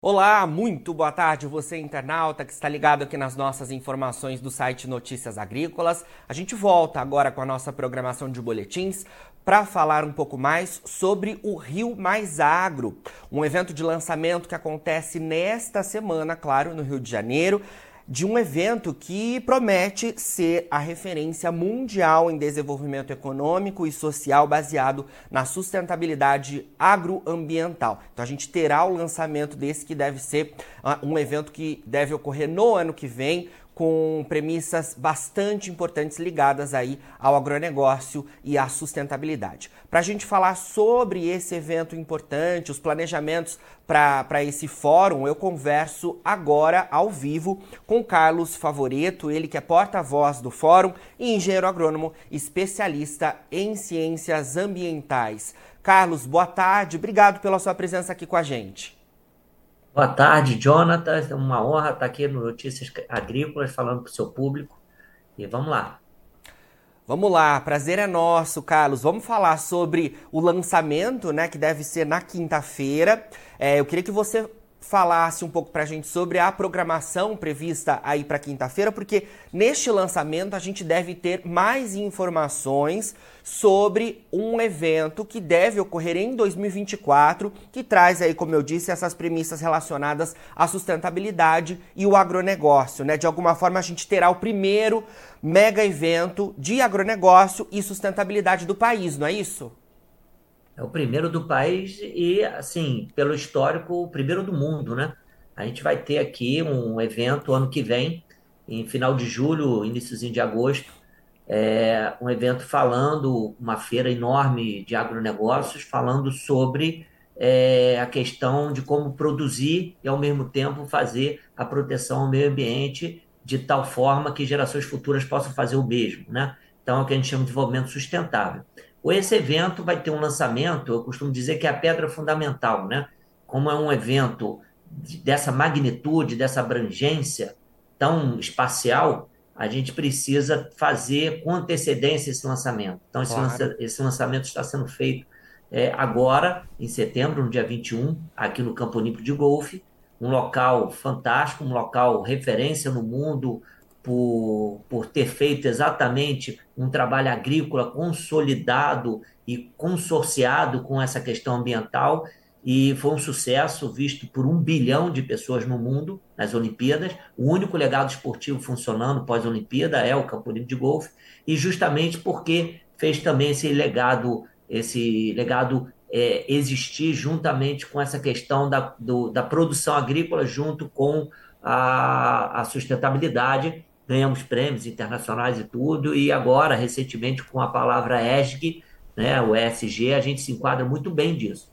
Olá, muito boa tarde, você internauta que está ligado aqui nas nossas informações do site Notícias Agrícolas. A gente volta agora com a nossa programação de boletins para falar um pouco mais sobre o Rio Mais Agro, um evento de lançamento que acontece nesta semana, claro, no Rio de Janeiro de um evento que promete ser a referência mundial em desenvolvimento econômico e social baseado na sustentabilidade agroambiental. Então a gente terá o lançamento desse que deve ser uh, um evento que deve ocorrer no ano que vem, com premissas bastante importantes ligadas aí ao agronegócio e à sustentabilidade. Para a gente falar sobre esse evento importante, os planejamentos para esse fórum, eu converso agora ao vivo com Carlos Favoreto, ele que é porta-voz do fórum e engenheiro agrônomo especialista em ciências ambientais. Carlos, boa tarde, obrigado pela sua presença aqui com a gente. Boa tarde, Jonathan. É uma honra estar aqui no Notícias Agrícolas falando para o seu público. E vamos lá. Vamos lá, prazer é nosso, Carlos. Vamos falar sobre o lançamento, né, que deve ser na quinta-feira. É, eu queria que você falasse um pouco para a gente sobre a programação prevista aí para quinta-feira, porque neste lançamento a gente deve ter mais informações sobre um evento que deve ocorrer em 2024, que traz aí, como eu disse, essas premissas relacionadas à sustentabilidade e o agronegócio, né? De alguma forma a gente terá o primeiro mega evento de agronegócio e sustentabilidade do país, não é isso? É o primeiro do país e, assim, pelo histórico, o primeiro do mundo, né? A gente vai ter aqui um evento ano que vem, em final de julho, iníciozinho de agosto, é, um evento falando, uma feira enorme de agronegócios, falando sobre é, a questão de como produzir e, ao mesmo tempo, fazer a proteção ao meio ambiente de tal forma que gerações futuras possam fazer o mesmo, né? Então, é o que a gente chama de desenvolvimento sustentável. Esse evento vai ter um lançamento, eu costumo dizer que é a pedra fundamental, né? Como é um evento dessa magnitude, dessa abrangência tão espacial, a gente precisa fazer com antecedência esse lançamento. Então, esse, claro. lança, esse lançamento está sendo feito é, agora, em setembro, no dia 21, aqui no Campo Olímpico de Golfe, um local fantástico, um local referência no mundo por, por ter feito exatamente um trabalho agrícola consolidado e consorciado com essa questão ambiental. E foi um sucesso visto por um bilhão de pessoas no mundo nas Olimpíadas. O único legado esportivo funcionando pós-Olimpíada é o Campolim de Golfe. E justamente porque fez também esse legado, esse legado é, existir juntamente com essa questão da, do, da produção agrícola junto com a, a sustentabilidade ganhamos prêmios internacionais e tudo, e agora, recentemente, com a palavra ESG, né, o ESG, a gente se enquadra muito bem disso.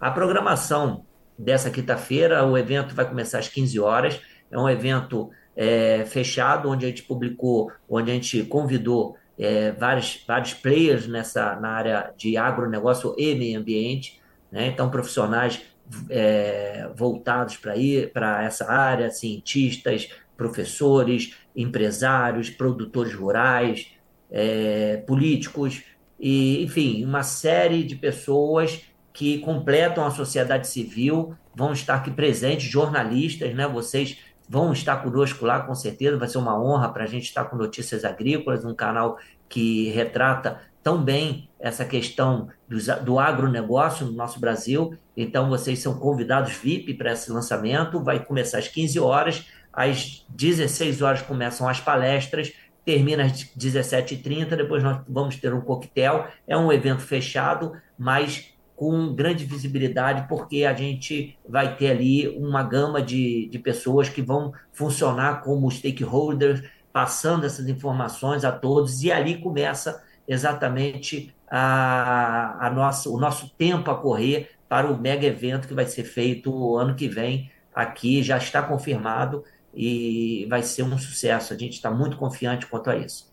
A programação dessa quinta-feira, o evento vai começar às 15 horas, é um evento é, fechado, onde a gente publicou, onde a gente convidou é, vários, vários players nessa, na área de agronegócio e meio ambiente, né? então profissionais é, voltados para essa área, cientistas, professores, empresários, produtores rurais, é, políticos, e, enfim, uma série de pessoas que completam a sociedade civil, vão estar aqui presentes, jornalistas, né? Vocês vão estar conosco lá, com certeza, vai ser uma honra para a gente estar com Notícias Agrícolas, um canal que retrata tão bem essa questão do, do agronegócio no nosso Brasil. Então, vocês são convidados VIP para esse lançamento, vai começar às 15 horas, às 16 horas começam as palestras, termina às 17h30, depois nós vamos ter um coquetel. É um evento fechado, mas com grande visibilidade, porque a gente vai ter ali uma gama de, de pessoas que vão funcionar como stakeholders, passando essas informações a todos, e ali começa exatamente a, a nossa, o nosso tempo a correr para o mega evento que vai ser feito ano que vem aqui, já está confirmado e vai ser um sucesso. A gente está muito confiante quanto a isso.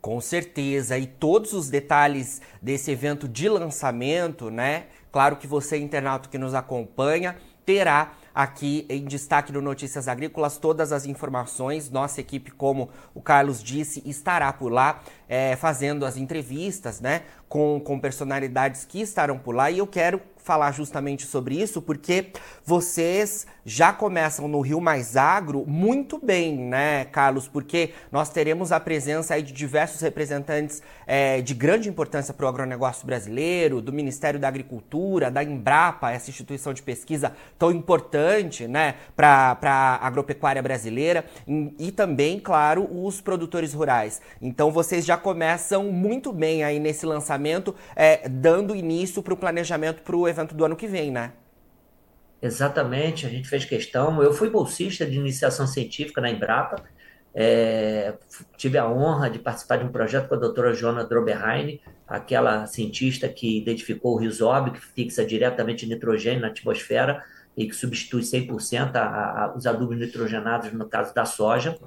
Com certeza, e todos os detalhes desse evento de lançamento, né? Claro que você, internauta que nos acompanha, terá aqui em destaque no Notícias Agrícolas todas as informações. Nossa equipe, como o Carlos disse, estará por lá é, fazendo as entrevistas, né? Com, com personalidades que estarão por lá. E eu quero falar justamente sobre isso, porque vocês já começam no Rio Mais Agro muito bem, né, Carlos? Porque nós teremos a presença aí de diversos representantes é, de grande importância para o agronegócio brasileiro, do Ministério da Agricultura, da Embrapa, essa instituição de pesquisa tão importante, né, para a agropecuária brasileira, e, também, claro, os produtores rurais. Então vocês já começam muito bem aí nesse lançamento, é, dando início para o planejamento para o evento do ano que vem, né? Exatamente, a gente fez questão. Eu fui bolsista de iniciação científica na Embrapa, é, tive a honra de participar de um projeto com a doutora Joana Droberheim, aquela cientista que identificou o risobe, que fixa diretamente nitrogênio na atmosfera e que substitui 100% a, a, os adubos nitrogenados no caso da soja.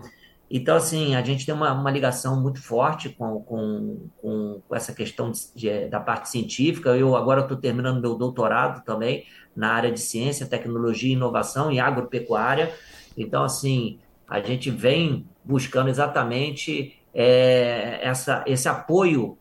Então, assim, a gente tem uma, uma ligação muito forte com, com, com, essa questão de, de, da parte científica. Eu agora estou terminando meu doutorado também na área de ciência, tecnologia, inovação e agropecuária. Então, assim, a gente vem buscando exatamente é, essa, esse apoio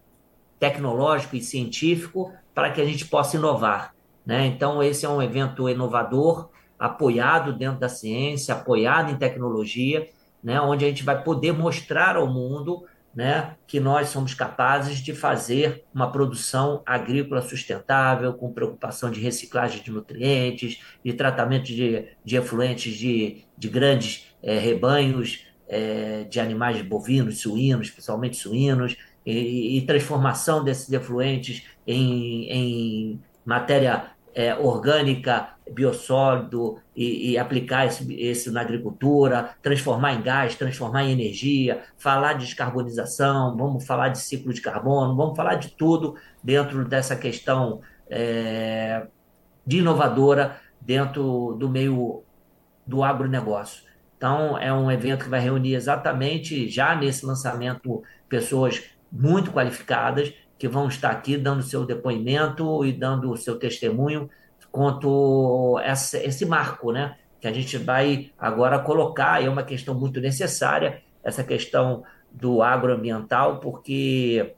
tecnológico e científico para que a gente possa inovar. Né? Então, esse é um evento inovador, apoiado dentro da ciência, apoiado em tecnologia né, onde a gente vai poder mostrar ao mundo né, que nós somos capazes de fazer uma produção agrícola sustentável, com preocupação de reciclagem de nutrientes, de tratamento de, de efluentes de, de grandes é, rebanhos é, de animais bovinos, suínos, principalmente suínos, e, e transformação desses efluentes em, em matéria é, orgânica, biossólido e, e aplicar esse, na agricultura, transformar em gás, transformar em energia, falar de descarbonização, vamos falar de ciclo de carbono, vamos falar de tudo dentro dessa questão é, de inovadora dentro do meio do agronegócio. Então, é um evento que vai reunir exatamente, já nesse lançamento, pessoas muito qualificadas que vão estar aqui dando seu depoimento e dando o seu testemunho quanto essa, esse marco, né? Que a gente vai agora colocar, é uma questão muito necessária, essa questão do agroambiental, porque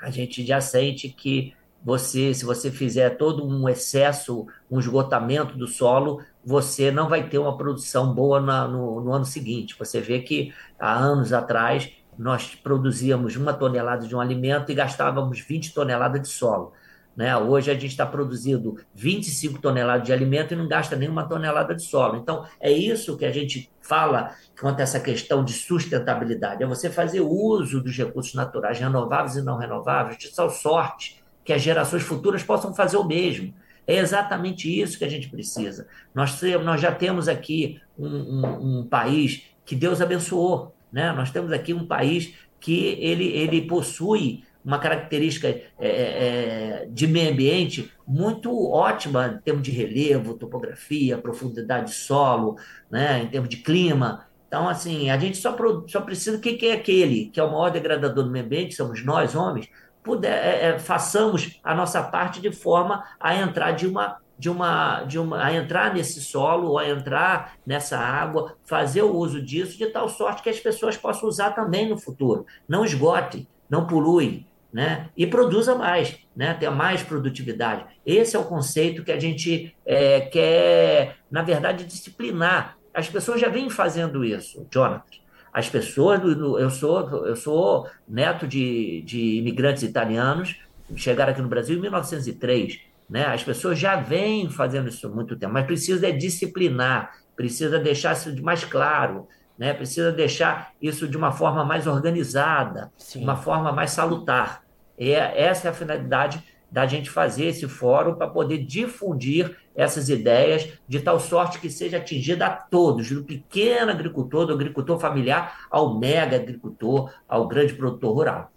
a gente já sente que você, se você fizer todo um excesso, um esgotamento do solo, você não vai ter uma produção boa na, no, no ano seguinte. Você vê que há anos atrás nós produzíamos uma tonelada de um alimento e gastávamos 20 toneladas de solo. Né? Hoje a gente está produzindo 25 toneladas de alimento e não gasta nenhuma tonelada de solo. Então, é isso que a gente fala quanto a essa questão de sustentabilidade: é você fazer uso dos recursos naturais renováveis e não renováveis, de tal sorte que as gerações futuras possam fazer o mesmo. É exatamente isso que a gente precisa. Nós, nós já temos aqui um, um, um país que Deus abençoou. Né? Nós temos aqui um país que ele, ele possui uma característica é, é, é, de meio ambiente muito ótima em termos de relevo, topografia, profundidade de solo, né? em termos de clima. Então, assim, a gente só, só precisa, que, que é aquele que é o maior degradador do meio ambiente, somos nós, homens, puder, é, é, façamos a nossa parte de forma a entrar de uma de uma, de uma, a entrar nesse solo, a entrar nessa água, fazer o uso disso de tal sorte que as pessoas possam usar também no futuro. Não esgote, não polui, né? E produza mais, né? Tenha mais produtividade. Esse é o conceito que a gente é, quer, na verdade, disciplinar. As pessoas já vêm fazendo isso, Jonathan. As pessoas, eu sou, eu sou neto de, de imigrantes italianos, chegaram aqui no Brasil em 1903 né? As pessoas já vêm fazendo isso há muito tempo, mas precisa disciplinar, precisa deixar isso mais claro, né? precisa deixar isso de uma forma mais organizada, Sim. uma forma mais salutar. E é, essa é a finalidade da gente fazer esse fórum para poder difundir essas ideias de tal sorte que seja atingida a todos, do pequeno agricultor, do agricultor familiar, ao mega agricultor, ao grande produtor rural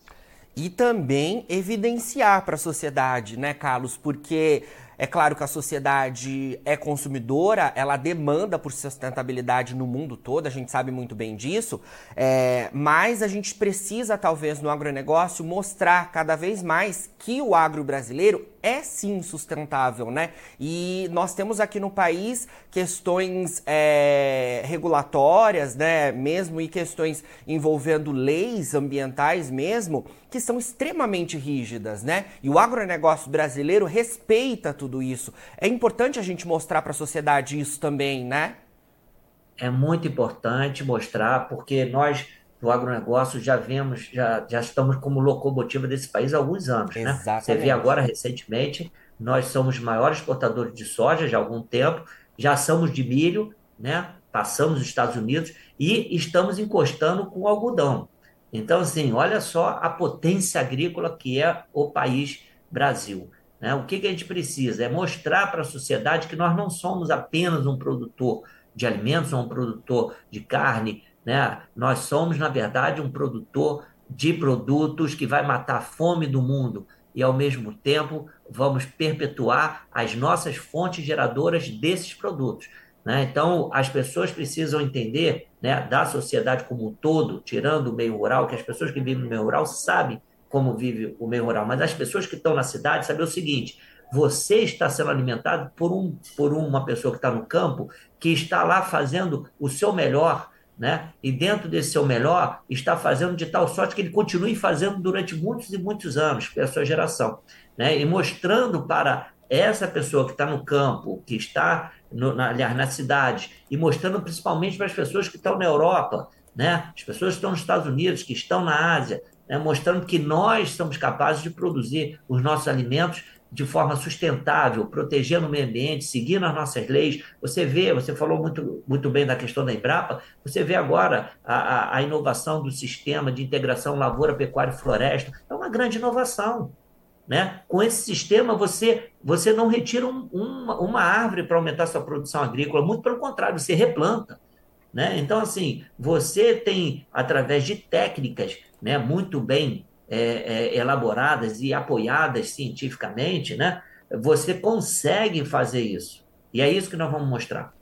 e também evidenciar para a sociedade, né, Carlos? Porque é claro que a sociedade é consumidora, ela demanda por sustentabilidade no mundo todo, a gente sabe muito bem disso, é, mas a gente precisa, talvez, no agronegócio, mostrar cada vez mais que o agro brasileiro é sim sustentável, né? E nós temos aqui no país questões é, regulatórias, né? Mesmo e questões envolvendo leis ambientais mesmo, que são extremamente rígidas, né? E o agronegócio brasileiro respeita tudo isso. É importante a gente mostrar para a sociedade isso também, né? É muito importante mostrar, porque nós do agronegócio já vemos, já, já estamos como locomotiva desse país há alguns anos. Né? Você vê agora, recentemente, nós somos maiores exportadores de soja já há algum tempo, já somos de milho, né? passamos os Estados Unidos e estamos encostando com algodão. Então, assim, olha só a potência agrícola que é o país Brasil. Né? O que, que a gente precisa? É mostrar para a sociedade que nós não somos apenas um produtor de alimentos ou um produtor de carne, né? Nós somos, na verdade, um produtor de produtos que vai matar a fome do mundo e, ao mesmo tempo, vamos perpetuar as nossas fontes geradoras desses produtos. Né? Então, as pessoas precisam entender, né, da sociedade como um todo, tirando o meio rural, que as pessoas que vivem no meio rural sabem como vive o meio rural, mas as pessoas que estão na cidade sabem o seguinte: você está sendo alimentado por, um, por uma pessoa que está no campo, que está lá fazendo o seu melhor né? E dentro desse seu melhor, está fazendo de tal sorte que ele continue fazendo durante muitos e muitos anos, pela sua geração, né? E mostrando para essa pessoa que está no campo, que está, no, na, aliás, na cidade, e mostrando principalmente para as pessoas que estão na Europa, né? As pessoas que estão nos Estados Unidos, que estão na Ásia, né? mostrando que nós somos capazes de produzir os nossos alimentos de forma sustentável, protegendo o meio ambiente, seguindo as nossas leis. Você vê, você falou muito, muito bem da questão da Embrapa, você vê agora a, a, inovação do sistema de integração lavoura, pecuária e floresta. É uma grande inovação. Né? Com esse sistema, você, você não retira um, uma, uma árvore para aumentar sua produção agrícola, muito pelo contrário, você replanta. Né? Então, assim, você tem, através de técnicas né, muito bem é, é, elaboradas e apoiadas cientificamente, né, você consegue fazer isso. E é isso que nós vamos mostrar.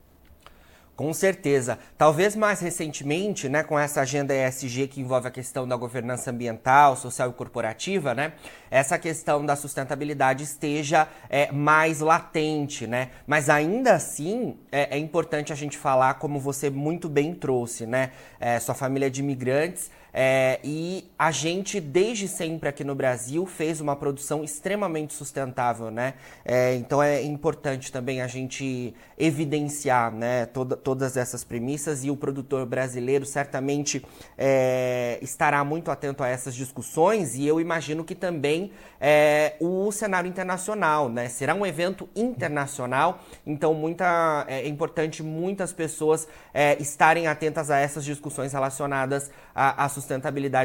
Com certeza. Talvez mais recentemente, né, com essa agenda ESG que envolve a questão da governança ambiental, social e corporativa, né, essa questão da sustentabilidade esteja é, mais latente, né? Mas ainda assim é, é, importante a gente falar, como você muito bem trouxe, né? É, sua família de imigrantes é, e a gente, desde sempre aqui no Brasil, fez uma produção extremamente sustentável, né? É, então é importante também a gente evidenciar né, toda, todas essas premissas e o produtor brasileiro certamente é, estará muito atento a essas discussões e eu imagino que também é, o cenário internacional, né? Será um evento internacional, então muita, é importante muitas pessoas é, estarem atentas a essas discussões relacionadas à sustentabilidade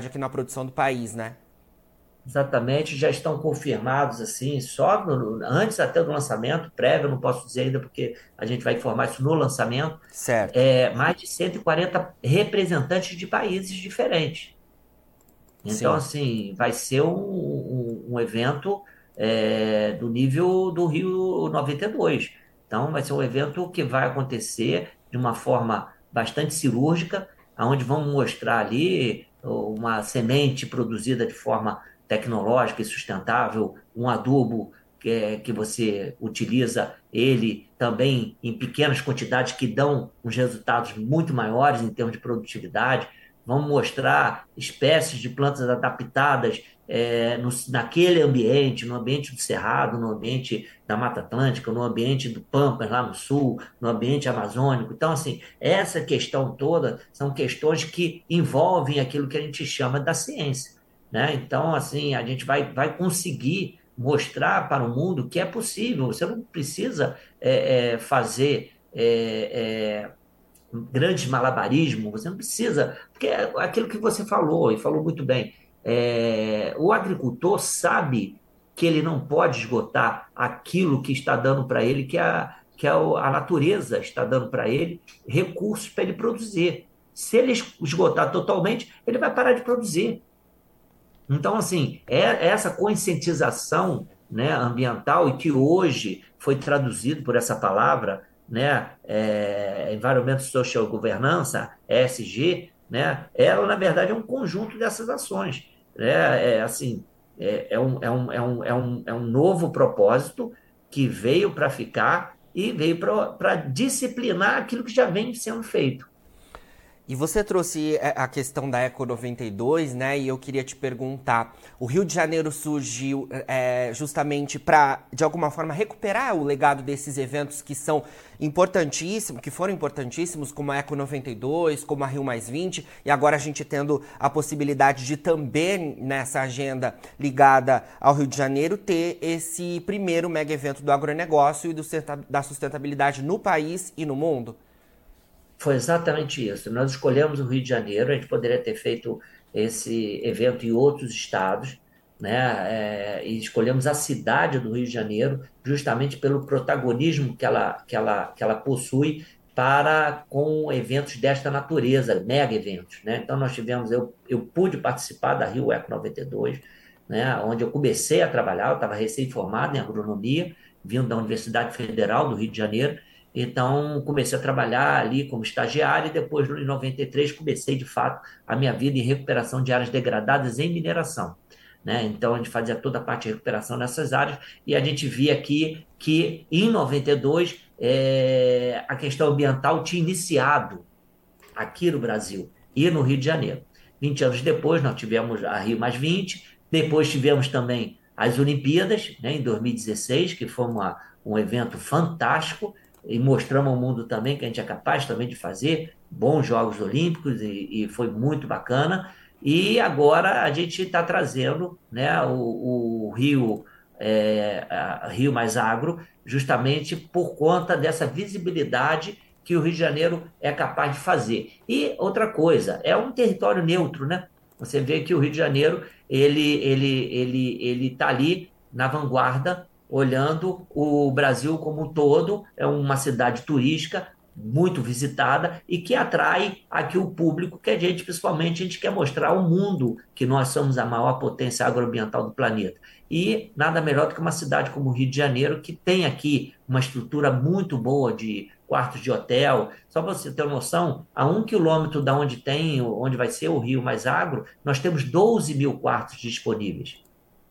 aqui na produção do país, né? Exatamente, já estão confirmados assim, só no, antes até do lançamento, prévio, não posso dizer ainda porque a gente vai informar isso no lançamento. Certo. É, mais de 140 representantes de países diferentes. Então, Sim. assim, vai ser um, um, um evento é, do nível do Rio 92. Então, vai ser um evento que vai acontecer de uma forma bastante cirúrgica, onde vamos mostrar ali uma semente produzida de forma tecnológica e sustentável, um adubo que, é, que você utiliza ele também em pequenas quantidades que dão uns resultados muito maiores em termos de produtividade. Vamos mostrar espécies de plantas adaptadas é, no, naquele ambiente, no ambiente do Cerrado, no ambiente da Mata Atlântica, no ambiente do Pampas, lá no sul, no ambiente amazônico. Então, assim, essa questão toda são questões que envolvem aquilo que a gente chama da ciência. Né? Então, assim, a gente vai, vai conseguir mostrar para o mundo que é possível. Você não precisa é, é, fazer é, é grandes malabarismos, você não precisa, porque é aquilo que você falou, e falou muito bem, é, o agricultor sabe que ele não pode esgotar aquilo que está dando para ele, que, a, que a, a natureza está dando para ele, recursos para ele produzir. Se ele esgotar totalmente, ele vai parar de produzir. Então, assim, é essa conscientização né, ambiental e que hoje foi traduzido por essa palavra né, é, Environmental Social Governança, ESG, né, ela, na verdade, é um conjunto dessas ações. Né, é, assim, é, é, um, é, um, é, um, é, um, é um novo propósito que veio para ficar e veio para disciplinar aquilo que já vem sendo feito. E você trouxe é, a questão da Eco 92, né? E eu queria te perguntar: o Rio de Janeiro surgiu é, justamente para, de alguma forma, recuperar o legado desses eventos que são importantíssimos, que foram importantíssimos, como a Eco 92, como a Rio Mais 20, e agora a gente tendo a possibilidade de também nessa agenda ligada ao Rio de Janeiro ter esse primeiro mega evento do agronegócio e do, da sustentabilidade no país e no mundo? Foi exatamente isso. Nós escolhemos o Rio de Janeiro, a gente poderia ter feito esse evento em outros estados, né? É, e escolhemos a cidade do Rio de Janeiro justamente pelo protagonismo que ela, que ela, que ela possui para com eventos desta natureza, mega eventos, né? Então nós tivemos, eu, eu pude participar da Rio Eco 92, né? Onde eu comecei a trabalhar, eu estava recém-formado em agronomia, vindo da Universidade Federal do Rio de Janeiro, então, comecei a trabalhar ali como estagiário e depois, em 93, comecei de fato a minha vida em recuperação de áreas degradadas em mineração. Né? Então, a gente fazia toda a parte de recuperação nessas áreas e a gente via aqui que, em 92, é, a questão ambiental tinha iniciado aqui no Brasil e no Rio de Janeiro. 20 anos depois, nós tivemos a Rio Mais 20, depois tivemos também as Olimpíadas, né, em 2016, que foi uma, um evento fantástico, e mostramos ao mundo também que a gente é capaz também de fazer bons Jogos Olímpicos e, e foi muito bacana. E agora a gente está trazendo né, o, o Rio, é, Rio Mais Agro justamente por conta dessa visibilidade que o Rio de Janeiro é capaz de fazer. E outra coisa, é um território neutro, né? Você vê que o Rio de Janeiro ele ele ele ele está ali na vanguarda olhando o Brasil como um todo, é uma cidade turística muito visitada e que atrai aqui o público, que a gente, principalmente, a gente quer mostrar ao mundo que nós somos a maior potência agroambiental do planeta. E nada melhor do que uma cidade como o Rio de Janeiro, que tem aqui uma estrutura muito boa de quartos de hotel. Só para você ter uma noção, a um quilômetro da onde tem, onde vai ser o Rio Mais Agro, nós temos 12 mil quartos disponíveis.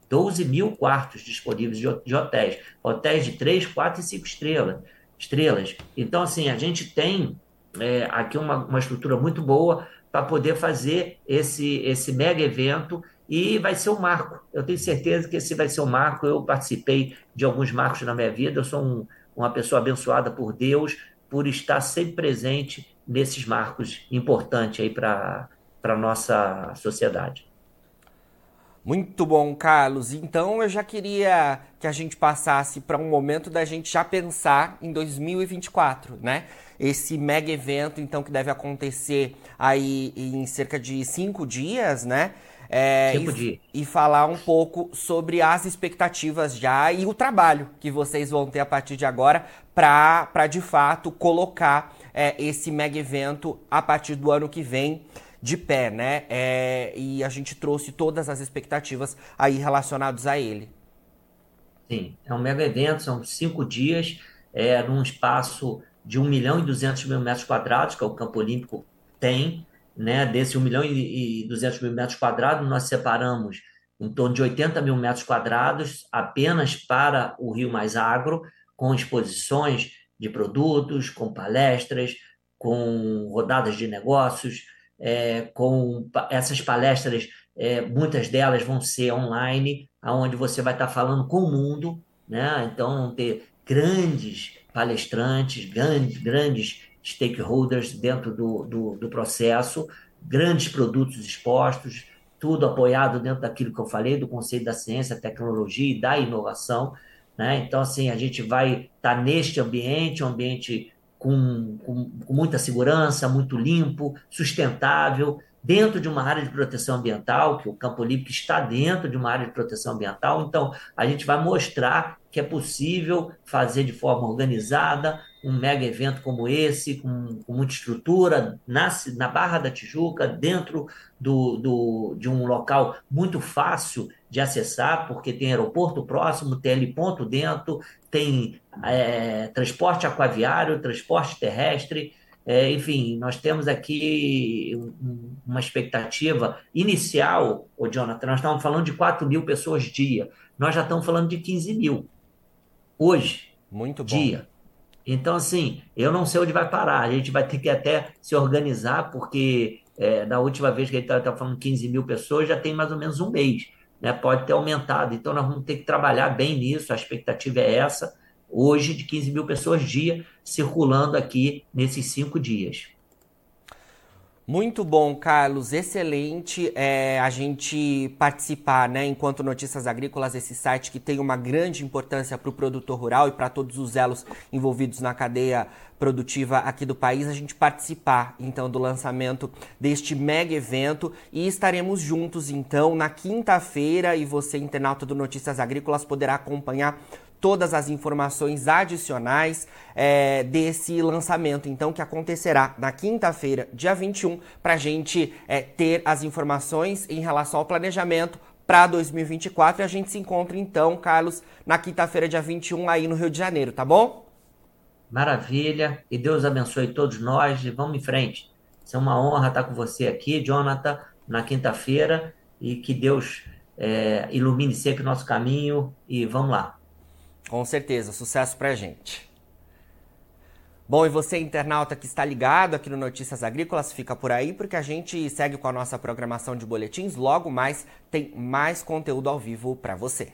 12 mil quartos disponíveis de, hotéis. Hotéis de 3, 4 e 5 estrelas. estrelas. Então, assim, a gente tem é, aqui uma, uma estrutura muito boa para poder fazer esse, esse mega evento e vai ser um marco. Eu tenho certeza que esse vai ser um marco. Eu participei de alguns marcos na minha vida. Eu sou um, uma pessoa abençoada por Deus por estar sempre presente nesses marcos importantes aí para a nossa sociedade. Muito bom, Carlos. Então eu já queria que a gente passasse para um momento da gente já pensar em 2024, né? Esse mega evento, então, que deve acontecer aí em cerca de cinco dias, né? É, cinco e, dias. e falar um pouco sobre as expectativas já e o trabalho que vocês vão ter a partir de agora para, de fato, colocar é, esse mega evento a partir do ano que vem de pé, né? É, e a gente trouxe todas as expectativas aí relacionadas a ele. Sim, é um mega evento, são cinco dias, é, num espaço de 1 milhão e 200 mil metros quadrados, que é o Campo Olímpico tem, né? Desse 1 milhão e 200 mil metros quadrados, nós separamos em torno de 80 mil metros quadrados apenas para o Rio Mais Agro, com exposições de produtos, com palestras, com rodadas de negócios, é, com essas palestras, é, muitas delas vão ser online, aonde você vai estar falando com o mundo, né? Então, ter grandes palestrantes, grandes, grandes stakeholders dentro do, do, do processo, grandes produtos expostos, tudo apoiado dentro daquilo que eu falei, do conceito da ciência, tecnologia e da inovação. Né? Então, assim, a gente vai estar neste ambiente, um ambiente com, com, com muita segurança, muito limpo, sustentável, dentro de uma área de proteção ambiental, que o Campo Olímpico está dentro de uma área de proteção ambiental. Então, a gente vai mostrar que é possível fazer de forma organizada um mega evento como esse, com, com muita estrutura, na, na Barra da Tijuca, dentro do, do, de um local muito fácil de acessar, porque tem aeroporto próximo, tem heliponto dentro, tem é, transporte aquaviário, transporte terrestre, é, enfim, nós temos aqui uma expectativa inicial, o Jonathan, nós estamos falando de 4 mil pessoas dia, nós já estamos falando de 15 mil hoje, Muito bom. dia. Então, assim, eu não sei onde vai parar. A gente vai ter que até se organizar, porque é, da última vez que a gente estava falando 15 mil pessoas, já tem mais ou menos um mês. Né? Pode ter aumentado. Então, nós vamos ter que trabalhar bem nisso. A expectativa é essa, hoje, de 15 mil pessoas dia circulando aqui nesses cinco dias. Muito bom, Carlos. Excelente é, a gente participar, né, enquanto Notícias Agrícolas, esse site que tem uma grande importância para o produtor rural e para todos os elos envolvidos na cadeia produtiva aqui do país, a gente participar então do lançamento deste mega evento e estaremos juntos então na quinta-feira e você, internauta do Notícias Agrícolas, poderá acompanhar todas as informações adicionais é, desse lançamento, então, que acontecerá na quinta-feira, dia 21, para a gente é, ter as informações em relação ao planejamento para 2024. E a gente se encontra, então, Carlos, na quinta-feira, dia 21, aí no Rio de Janeiro, tá bom? Maravilha, e Deus abençoe todos nós e vamos em frente. É uma honra estar com você aqui, Jonathan, na quinta-feira, e que Deus é, ilumine sempre o nosso caminho e vamos lá. Com certeza, sucesso pra gente. Bom, e você, internauta que está ligado aqui no Notícias Agrícolas, fica por aí porque a gente segue com a nossa programação de boletins. Logo mais tem mais conteúdo ao vivo para você.